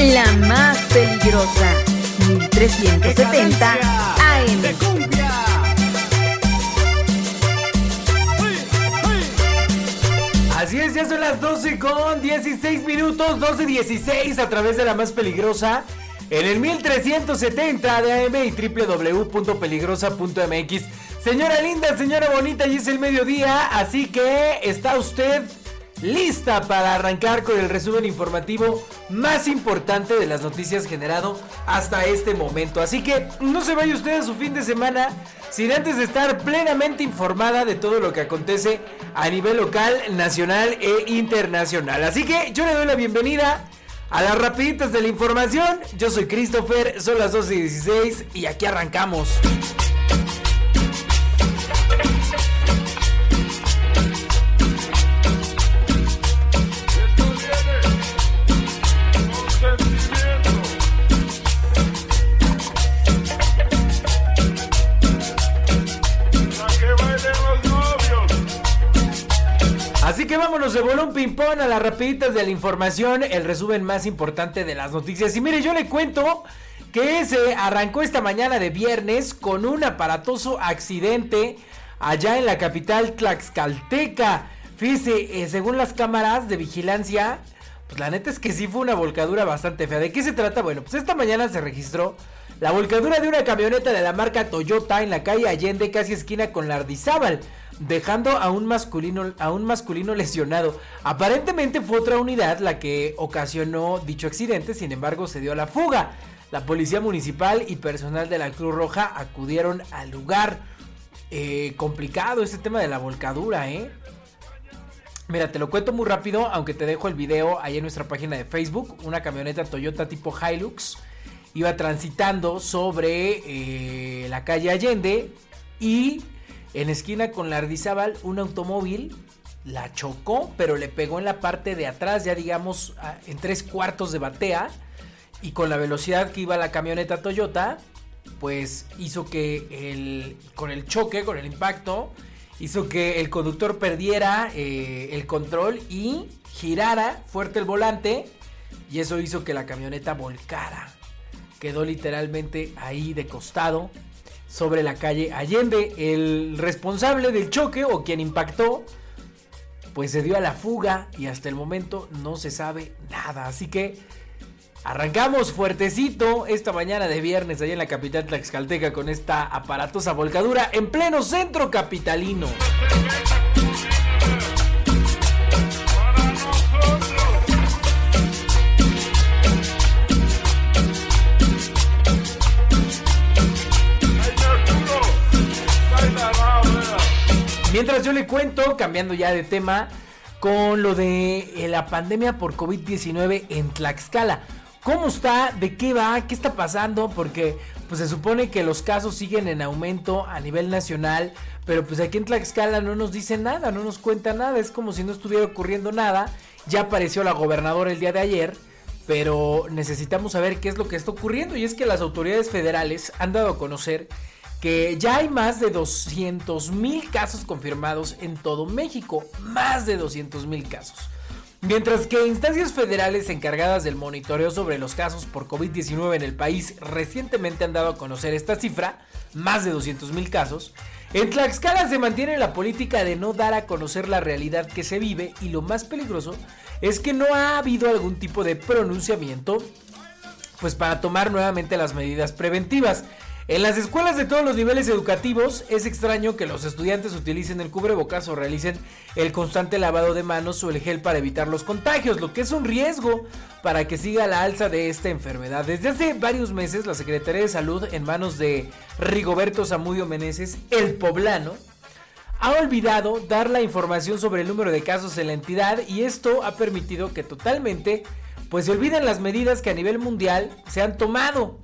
La más peligrosa, 1370 AM. Así es, ya son las 12 con 16 minutos, 12.16 a través de la más peligrosa. En el 1370 de AM y www.peligrosa.mx. Señora linda, señora bonita, y es el mediodía, así que está usted lista para arrancar con el resumen informativo más importante de las noticias generado hasta este momento. Así que no se vaya usted a su fin de semana sin antes de estar plenamente informada de todo lo que acontece a nivel local, nacional e internacional. Así que yo le doy la bienvenida a las rapiditas de la información. Yo soy Christopher, son las 12 y 16 y aquí arrancamos. Vámonos de bolón ping-pong a las rapiditas de la información, el resumen más importante de las noticias. Y mire, yo le cuento que se arrancó esta mañana de viernes con un aparatoso accidente allá en la capital Tlaxcalteca. Fíjese, eh, según las cámaras de vigilancia, pues la neta es que sí fue una volcadura bastante fea. ¿De qué se trata? Bueno, pues esta mañana se registró la volcadura de una camioneta de la marca Toyota en la calle Allende, casi esquina con Lardizábal dejando a un masculino, a un masculino lesionado. Aparentemente fue otra unidad la que ocasionó dicho accidente, sin embargo se dio a la fuga. La policía municipal y personal de la Cruz Roja acudieron al lugar. Eh, complicado este tema de la volcadura, ¿eh? Mira, te lo cuento muy rápido, aunque te dejo el video ahí en nuestra página de Facebook. Una camioneta Toyota tipo Hilux iba transitando sobre eh, la calle Allende y en esquina con Lardizábal, un automóvil la chocó, pero le pegó en la parte de atrás, ya digamos en tres cuartos de batea. Y con la velocidad que iba la camioneta Toyota, pues hizo que con el choque, con el impacto, hizo que el conductor perdiera eh, el control y girara fuerte el volante. Y eso hizo que la camioneta volcara. Quedó literalmente ahí de costado sobre la calle Allende. El responsable del choque o quien impactó, pues se dio a la fuga y hasta el momento no se sabe nada. Así que arrancamos fuertecito esta mañana de viernes allá en la capital Tlaxcalteca con esta aparatosa volcadura en pleno centro capitalino. Cuento, cambiando ya de tema, con lo de eh, la pandemia por COVID-19 en Tlaxcala. ¿Cómo está? ¿De qué va? ¿Qué está pasando? Porque pues se supone que los casos siguen en aumento a nivel nacional, pero pues aquí en Tlaxcala no nos dice nada, no nos cuenta nada, es como si no estuviera ocurriendo nada. Ya apareció la gobernadora el día de ayer, pero necesitamos saber qué es lo que está ocurriendo y es que las autoridades federales han dado a conocer que ya hay más de 200 mil casos confirmados en todo México, más de 200 mil casos. Mientras que instancias federales encargadas del monitoreo sobre los casos por COVID-19 en el país recientemente han dado a conocer esta cifra, más de 200 mil casos, en Tlaxcala se mantiene la política de no dar a conocer la realidad que se vive y lo más peligroso es que no ha habido algún tipo de pronunciamiento pues para tomar nuevamente las medidas preventivas. En las escuelas de todos los niveles educativos es extraño que los estudiantes utilicen el cubrebocas o realicen el constante lavado de manos o el gel para evitar los contagios, lo que es un riesgo para que siga la alza de esta enfermedad. Desde hace varios meses la Secretaría de Salud en manos de Rigoberto Zamudio Meneses, el poblano, ha olvidado dar la información sobre el número de casos en la entidad y esto ha permitido que totalmente pues se olviden las medidas que a nivel mundial se han tomado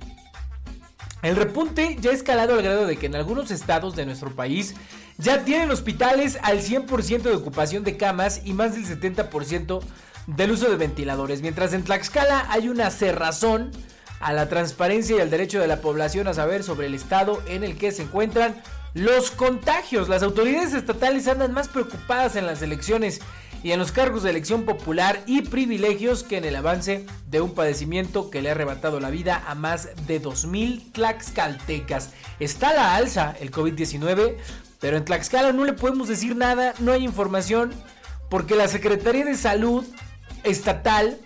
el repunte ya ha escalado al grado de que en algunos estados de nuestro país ya tienen hospitales al 100% de ocupación de camas y más del 70% del uso de ventiladores, mientras en Tlaxcala hay una cerrazón a la transparencia y al derecho de la población a saber sobre el estado en el que se encuentran los contagios. Las autoridades estatales andan más preocupadas en las elecciones y en los cargos de elección popular y privilegios que en el avance de un padecimiento que le ha arrebatado la vida a más de 2.000 tlaxcaltecas. Está a la alza el COVID-19, pero en Tlaxcala no le podemos decir nada, no hay información, porque la Secretaría de Salud Estatal,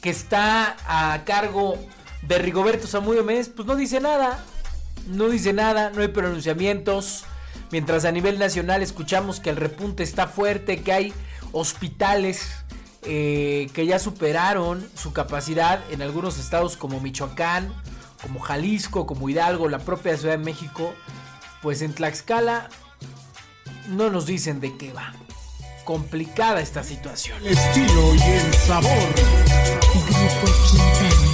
que está a cargo de Rigoberto Samudio Méndez, pues no dice nada, no dice nada, no hay pronunciamientos. Mientras a nivel nacional escuchamos que el repunte está fuerte, que hay hospitales eh, que ya superaron su capacidad en algunos estados como Michoacán, como Jalisco, como Hidalgo, la propia Ciudad de México, pues en Tlaxcala no nos dicen de qué va. Complicada esta situación. El estilo y el sabor. Grupo Quintana.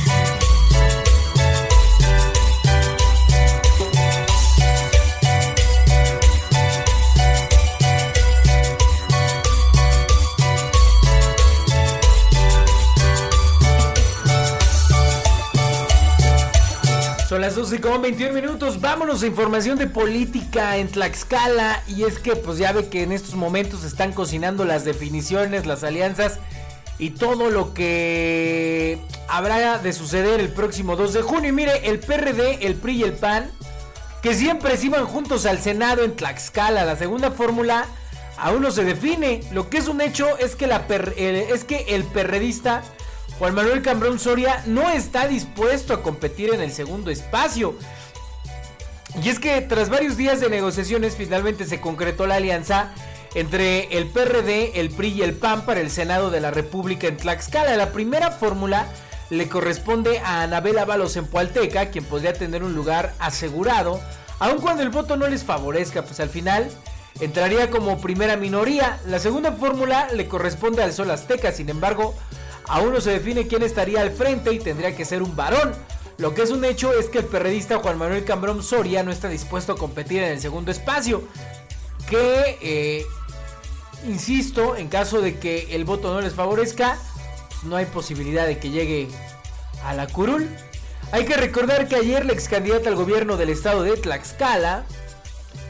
Son las 12 con 21 minutos. Vámonos a información de política en Tlaxcala. Y es que, pues ya ve que en estos momentos están cocinando las definiciones, las alianzas y todo lo que habrá de suceder el próximo 2 de junio. Y mire, el PRD, el PRI y el PAN, que siempre se iban juntos al Senado en Tlaxcala. La segunda fórmula aún no se define. Lo que es un hecho es que, la el- es que el perredista Juan Manuel Cambrón Soria no está dispuesto a competir en el segundo espacio. Y es que tras varios días de negociaciones finalmente se concretó la alianza entre el PRD, el PRI y el PAN para el Senado de la República en Tlaxcala. La primera fórmula le corresponde a Anabel Ábalos en Pualteca, quien podría tener un lugar asegurado, aun cuando el voto no les favorezca, pues al final entraría como primera minoría. La segunda fórmula le corresponde al Sol Azteca, sin embargo, aún no se define quién estaría al frente y tendría que ser un varón. Lo que es un hecho es que el perredista Juan Manuel Cambrón Soria no está dispuesto a competir en el segundo espacio. Que, eh, insisto, en caso de que el voto no les favorezca, no hay posibilidad de que llegue a la curul. Hay que recordar que ayer la ex candidata al gobierno del estado de Tlaxcala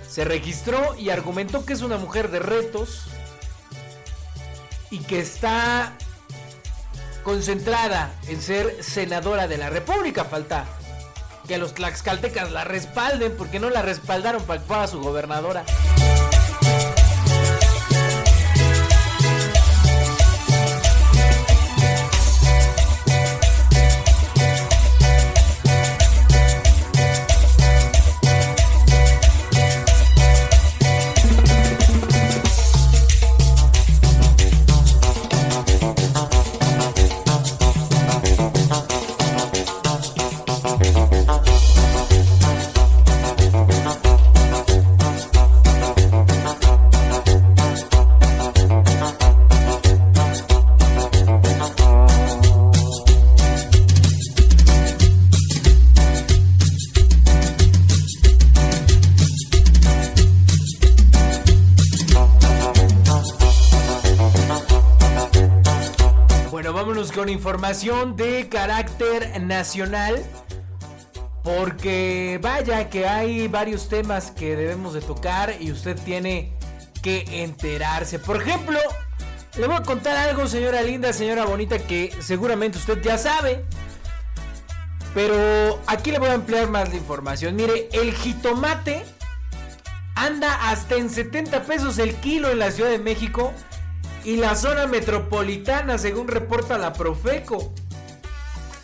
se registró y argumentó que es una mujer de retos y que está concentrada en ser senadora de la República. Falta que los tlaxcaltecas la respalden porque no la respaldaron para fuera su gobernadora. Información de carácter nacional. Porque vaya que hay varios temas que debemos de tocar y usted tiene que enterarse. Por ejemplo, le voy a contar algo, señora linda, señora bonita, que seguramente usted ya sabe. Pero aquí le voy a ampliar más la información. Mire, el jitomate anda hasta en 70 pesos el kilo en la Ciudad de México y la zona metropolitana, según reporta la Profeco.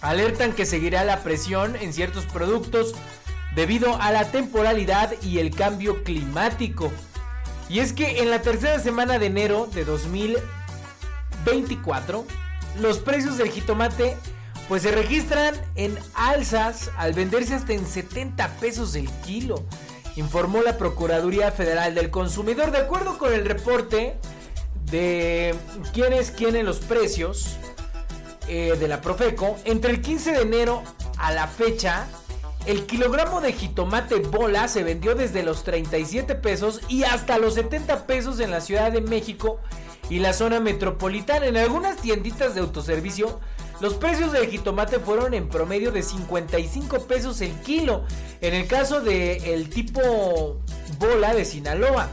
Alertan que seguirá la presión en ciertos productos debido a la temporalidad y el cambio climático. Y es que en la tercera semana de enero de 2024, los precios del jitomate pues se registran en alzas al venderse hasta en 70 pesos el kilo, informó la Procuraduría Federal del Consumidor. De acuerdo con el reporte de quién es quién en los precios eh, de la Profeco, entre el 15 de enero a la fecha, el kilogramo de jitomate bola se vendió desde los 37 pesos y hasta los 70 pesos en la Ciudad de México y la zona metropolitana. En algunas tienditas de autoservicio, los precios del jitomate fueron en promedio de 55 pesos el kilo. En el caso del el tipo bola de Sinaloa.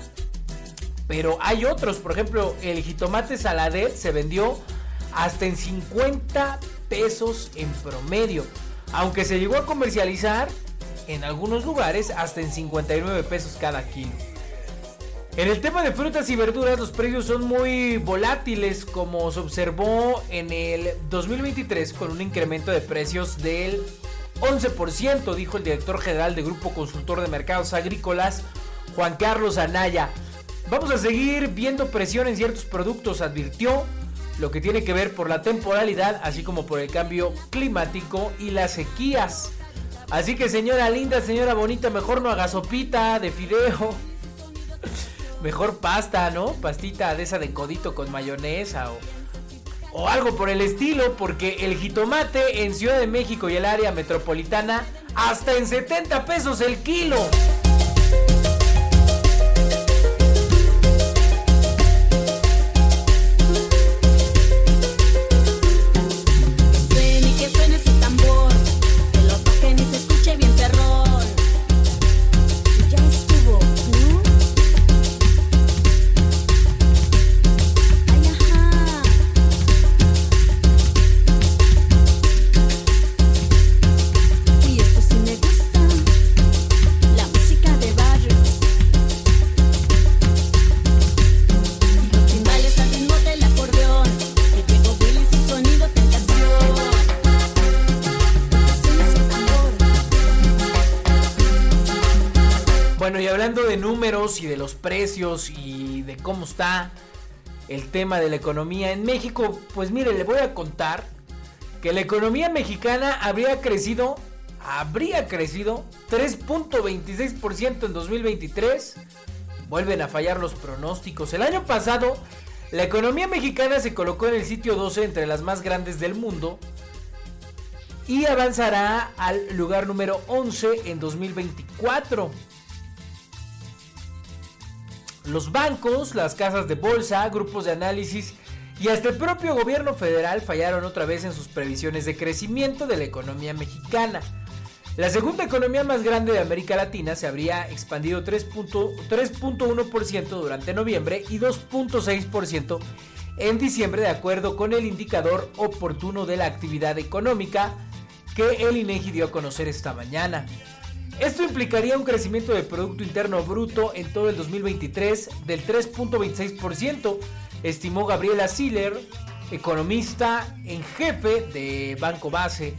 Pero hay otros, por ejemplo, el jitomate saladet se vendió hasta en 50 pesos en promedio, aunque se llegó a comercializar en algunos lugares hasta en 59 pesos cada kilo. En el tema de frutas y verduras los precios son muy volátiles como se observó en el 2023 con un incremento de precios del 11%, dijo el director general de Grupo Consultor de Mercados Agrícolas, Juan Carlos Anaya. Vamos a seguir viendo presión en ciertos productos, advirtió, lo que tiene que ver por la temporalidad, así como por el cambio climático y las sequías. Así que señora linda, señora bonita, mejor no haga sopita de fideo. Mejor pasta, ¿no? Pastita de esa de codito con mayonesa o, o algo por el estilo, porque el jitomate en Ciudad de México y el área metropolitana hasta en 70 pesos el kilo. Y de los precios y de cómo está el tema de la economía en México, pues mire, le voy a contar que la economía mexicana habría crecido, habría crecido 3.26% en 2023. Vuelven a fallar los pronósticos. El año pasado, la economía mexicana se colocó en el sitio 12 entre las más grandes del mundo y avanzará al lugar número 11 en 2024. Los bancos, las casas de bolsa, grupos de análisis y hasta el propio gobierno federal fallaron otra vez en sus previsiones de crecimiento de la economía mexicana. La segunda economía más grande de América Latina se habría expandido 3.1% durante noviembre y 2.6% en diciembre de acuerdo con el indicador oportuno de la actividad económica que el INEGI dio a conocer esta mañana. Esto implicaría un crecimiento del Producto Interno Bruto en todo el 2023 del 3.26%, estimó Gabriela Siller, economista en jefe de Banco Base,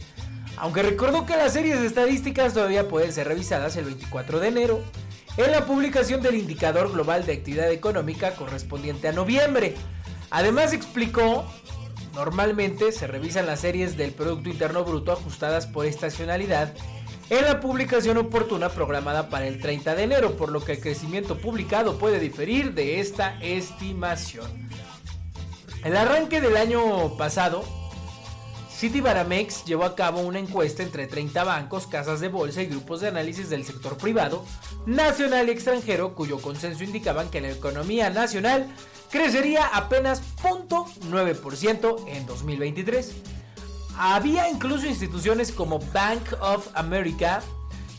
aunque recordó que las series estadísticas todavía pueden ser revisadas el 24 de enero en la publicación del indicador global de actividad económica correspondiente a noviembre. Además explicó, normalmente se revisan las series del Producto Interno Bruto ajustadas por estacionalidad en la publicación oportuna programada para el 30 de enero, por lo que el crecimiento publicado puede diferir de esta estimación. El arranque del año pasado, Citibanamex llevó a cabo una encuesta entre 30 bancos, casas de bolsa y grupos de análisis del sector privado, nacional y extranjero, cuyo consenso indicaban que la economía nacional crecería apenas 0.9% en 2023. Había incluso instituciones como Bank of America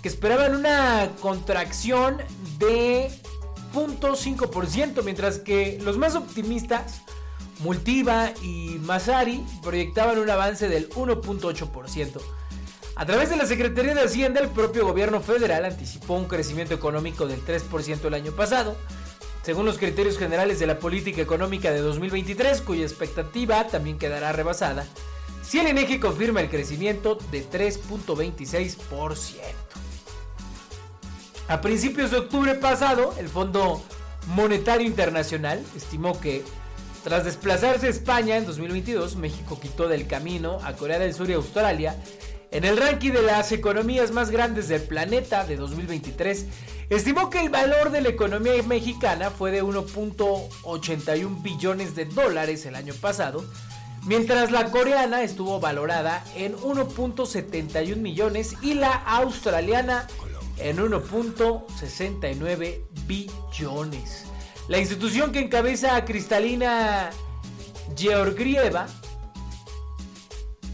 que esperaban una contracción de 0.5%, mientras que los más optimistas, Multiva y Masari, proyectaban un avance del 1.8%. A través de la Secretaría de Hacienda, el propio gobierno federal anticipó un crecimiento económico del 3% el año pasado, según los criterios generales de la política económica de 2023, cuya expectativa también quedará rebasada si el INEGI confirma el crecimiento de 3.26%. A principios de octubre pasado, el Fondo Monetario Internacional estimó que tras desplazarse a España en 2022, México quitó del camino a Corea del Sur y Australia en el ranking de las economías más grandes del planeta de 2023. Estimó que el valor de la economía mexicana fue de 1.81 billones de dólares el año pasado, mientras la coreana estuvo valorada en 1.71 millones y la australiana en 1.69 billones. La institución que encabeza a Cristalina Georgieva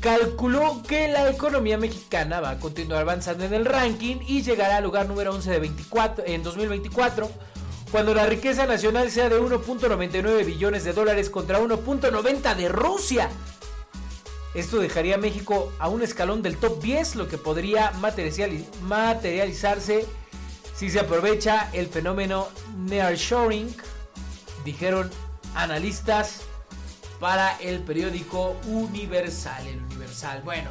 calculó que la economía mexicana va a continuar avanzando en el ranking y llegará al lugar número 11 de 24 en 2024 cuando la riqueza nacional sea de 1.99 billones de dólares contra 1.90 de Rusia. Esto dejaría a México a un escalón del top 10, lo que podría materializarse si se aprovecha el fenómeno nearshoring, dijeron analistas para el periódico Universal, el Universal. Bueno,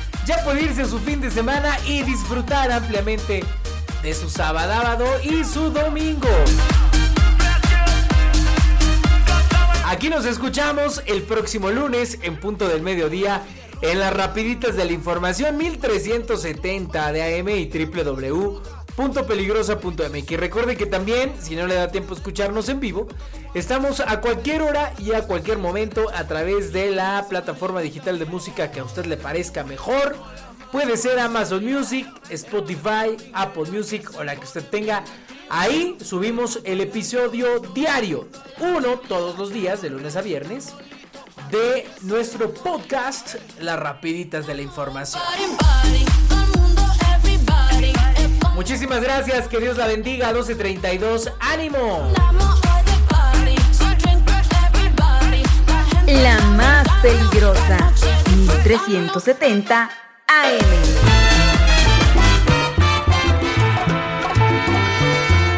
Ya puede irse su fin de semana y disfrutar ampliamente de su sábado y su domingo. Aquí nos escuchamos el próximo lunes en punto del mediodía en las rapiditas de la información 1370 de AM y www.peligrosa.mx. Recuerde que también, si no le da tiempo escucharnos en vivo, estamos a cualquier hora y a cualquier momento a través de la plataforma digital de música que a usted le parezca mejor. Puede ser Amazon Music, Spotify, Apple Music o la que usted tenga. Ahí subimos el episodio diario, uno todos los días, de lunes a viernes de nuestro podcast, Las Rapiditas de la Información. Muchísimas gracias, que Dios la bendiga, 12.32, ánimo. La más peligrosa, 1370 AM.